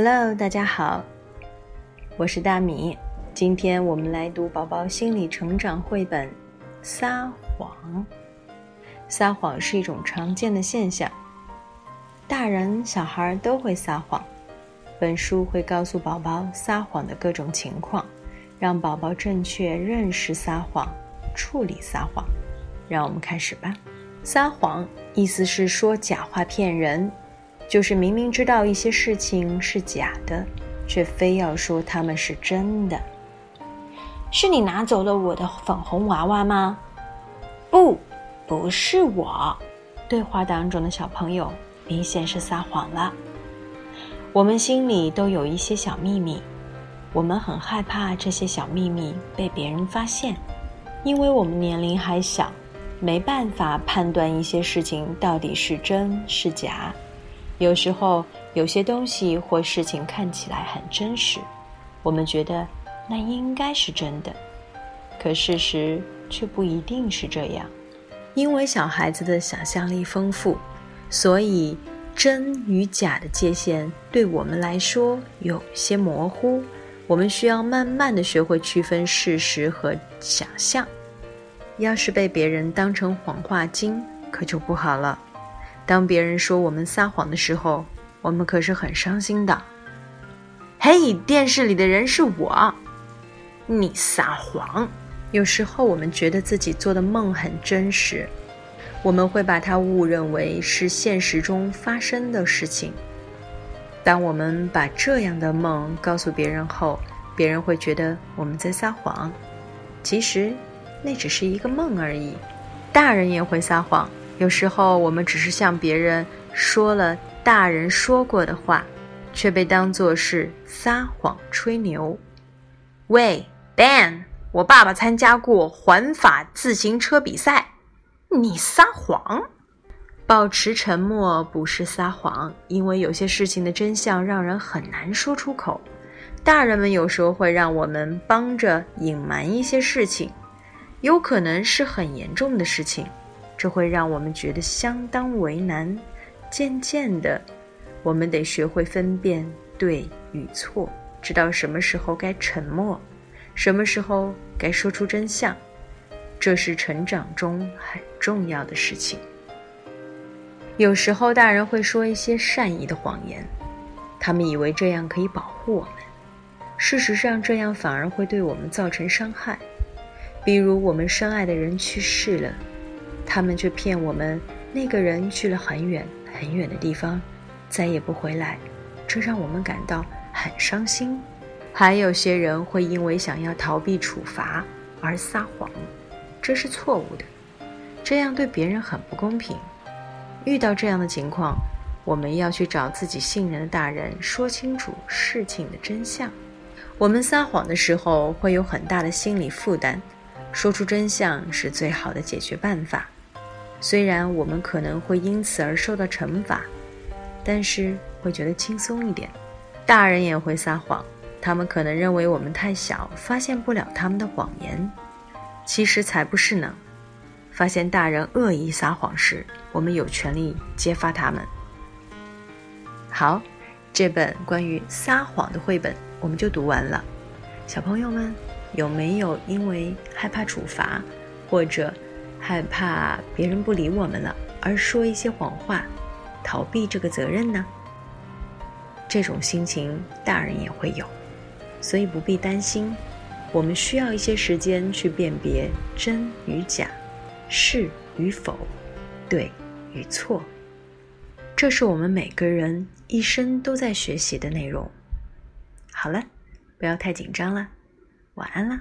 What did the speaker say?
Hello，大家好，我是大米。今天我们来读宝宝心理成长绘本《撒谎》。撒谎是一种常见的现象，大人小孩都会撒谎。本书会告诉宝宝撒谎的各种情况，让宝宝正确认识撒谎，处理撒谎。让我们开始吧。撒谎意思是说假话骗人。就是明明知道一些事情是假的，却非要说他们是真的。是你拿走了我的粉红娃娃吗？不，不是我。对话当中的小朋友明显是撒谎了。我们心里都有一些小秘密，我们很害怕这些小秘密被别人发现，因为我们年龄还小，没办法判断一些事情到底是真是假。有时候，有些东西或事情看起来很真实，我们觉得那应该是真的，可事实却不一定是这样。因为小孩子的想象力丰富，所以真与假的界限对我们来说有些模糊。我们需要慢慢的学会区分事实和想象。要是被别人当成谎话精，可就不好了。当别人说我们撒谎的时候，我们可是很伤心的。嘿，电视里的人是我，你撒谎。有时候我们觉得自己做的梦很真实，我们会把它误认为是现实中发生的事情。当我们把这样的梦告诉别人后，别人会觉得我们在撒谎。其实，那只是一个梦而已。大人也会撒谎。有时候，我们只是向别人说了大人说过的话，却被当作是撒谎吹牛。喂，Ben，我爸爸参加过环法自行车比赛，你撒谎。保持沉默不是撒谎，因为有些事情的真相让人很难说出口。大人们有时候会让我们帮着隐瞒一些事情，有可能是很严重的事情。这会让我们觉得相当为难。渐渐的，我们得学会分辨对与错，知道什么时候该沉默，什么时候该说出真相。这是成长中很重要的事情。有时候，大人会说一些善意的谎言，他们以为这样可以保护我们。事实上，这样反而会对我们造成伤害。比如，我们深爱的人去世了。他们却骗我们，那个人去了很远很远的地方，再也不回来，这让我们感到很伤心。还有些人会因为想要逃避处罚而撒谎，这是错误的，这样对别人很不公平。遇到这样的情况，我们要去找自己信任的大人，说清楚事情的真相。我们撒谎的时候会有很大的心理负担，说出真相是最好的解决办法。虽然我们可能会因此而受到惩罚，但是会觉得轻松一点。大人也会撒谎，他们可能认为我们太小，发现不了他们的谎言。其实才不是呢。发现大人恶意撒谎时，我们有权利揭发他们。好，这本关于撒谎的绘本我们就读完了。小朋友们有没有因为害怕处罚，或者？害怕别人不理我们了，而说一些谎话，逃避这个责任呢？这种心情大人也会有，所以不必担心。我们需要一些时间去辨别真与假，是与否，对与错。这是我们每个人一生都在学习的内容。好了，不要太紧张了，晚安了。